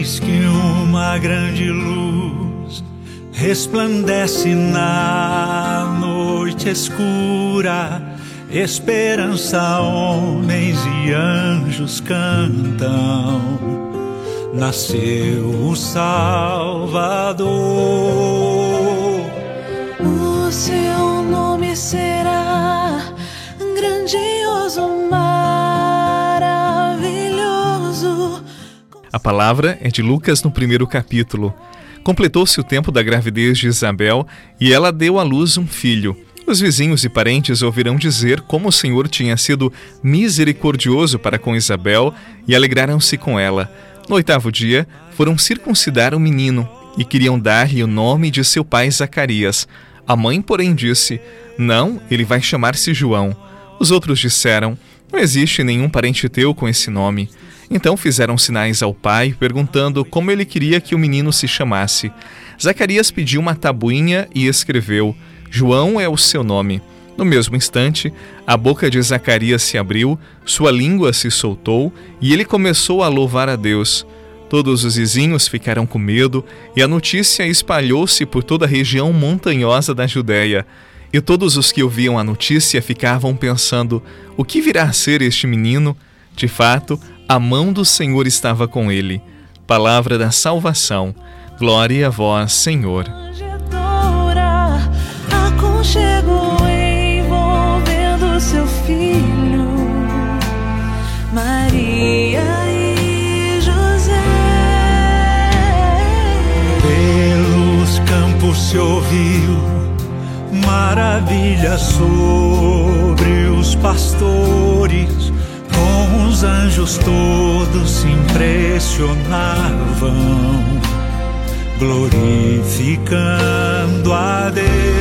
Que uma grande luz resplandece na noite escura. Esperança, homens e anjos cantam. Nasceu o Salvador. O seu nome será A palavra é de Lucas no primeiro capítulo. Completou-se o tempo da gravidez de Isabel e ela deu à luz um filho. Os vizinhos e parentes ouvirão dizer como o Senhor tinha sido misericordioso para com Isabel e alegraram-se com ela. No oitavo dia, foram circuncidar o menino e queriam dar-lhe o nome de seu pai Zacarias. A mãe, porém, disse: Não, ele vai chamar-se João. Os outros disseram: Não existe nenhum parente teu com esse nome. Então fizeram sinais ao pai, perguntando como ele queria que o menino se chamasse. Zacarias pediu uma tabuinha e escreveu: João é o seu nome. No mesmo instante, a boca de Zacarias se abriu, sua língua se soltou e ele começou a louvar a Deus. Todos os vizinhos ficaram com medo e a notícia espalhou-se por toda a região montanhosa da Judéia. E todos os que ouviam a notícia ficavam pensando: o que virá a ser este menino? De fato, a mão do Senhor estava com ele. Palavra da salvação. Glória a vós, Senhor. Aconchego envolvendo seu filho, Maria e José. Pelos campos se ouviu maravilha sobre os anjos todos se impressionavam, glorificando a Deus.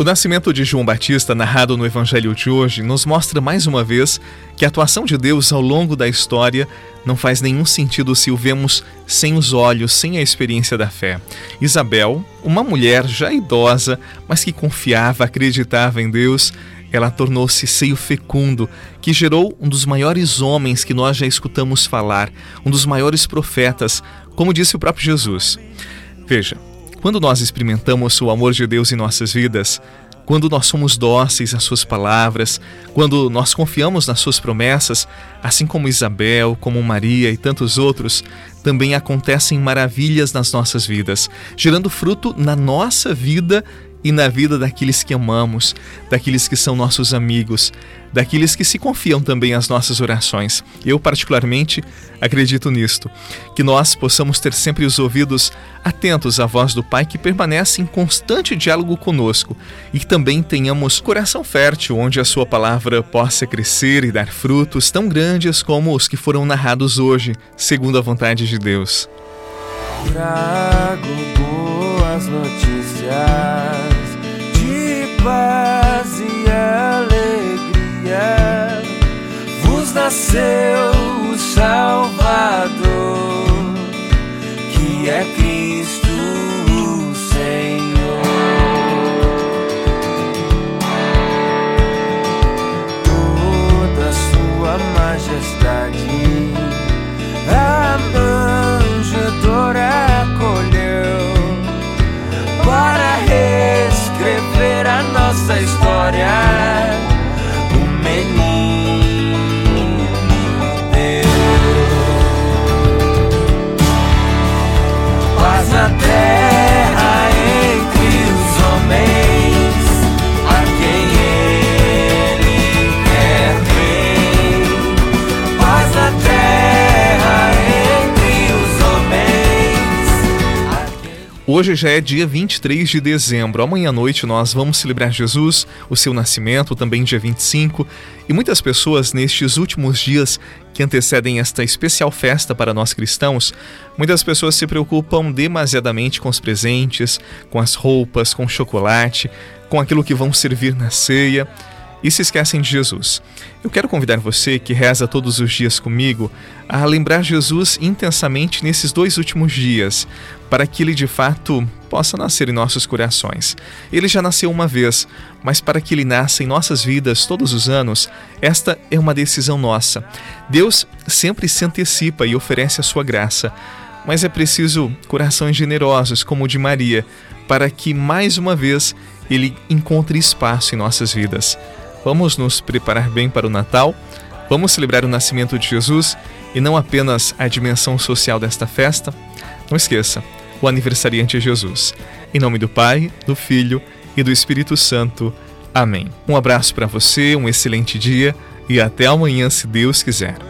O nascimento de João Batista, narrado no Evangelho de hoje, nos mostra mais uma vez que a atuação de Deus ao longo da história não faz nenhum sentido se o vemos sem os olhos, sem a experiência da fé. Isabel, uma mulher já idosa, mas que confiava, acreditava em Deus, ela tornou-se seio fecundo, que gerou um dos maiores homens que nós já escutamos falar, um dos maiores profetas, como disse o próprio Jesus. Veja, quando nós experimentamos o amor de Deus em nossas vidas, quando nós somos dóceis às suas palavras, quando nós confiamos nas suas promessas, assim como Isabel, como Maria e tantos outros, também acontecem maravilhas nas nossas vidas, gerando fruto na nossa vida e na vida daqueles que amamos, daqueles que são nossos amigos, daqueles que se confiam também às nossas orações. Eu, particularmente, acredito nisto, que nós possamos ter sempre os ouvidos atentos à voz do Pai que permanece em constante diálogo conosco e que também tenhamos coração fértil onde a Sua palavra possa crescer e dar frutos tão grandes como os que foram narrados hoje, segundo a vontade de Deus. Trago boas notícias paz e alegria. Vos nasceu o Salvador, Hoje já é dia 23 de dezembro. Amanhã à noite nós vamos celebrar Jesus, o seu nascimento, também dia 25. E muitas pessoas nestes últimos dias que antecedem esta especial festa para nós cristãos, muitas pessoas se preocupam demasiadamente com os presentes, com as roupas, com o chocolate, com aquilo que vão servir na ceia e se esquecem de Jesus. Eu quero convidar você que reza todos os dias comigo a lembrar Jesus intensamente nesses dois últimos dias, para que ele de fato possa nascer em nossos corações. Ele já nasceu uma vez, mas para que ele nasça em nossas vidas todos os anos, esta é uma decisão nossa. Deus sempre se antecipa e oferece a sua graça, mas é preciso corações generosos como o de Maria, para que mais uma vez ele encontre espaço em nossas vidas. Vamos nos preparar bem para o Natal, vamos celebrar o nascimento de Jesus e não apenas a dimensão social desta festa. Não esqueça, o aniversariante é Jesus. Em nome do Pai, do Filho e do Espírito Santo. Amém. Um abraço para você, um excelente dia e até amanhã, se Deus quiser.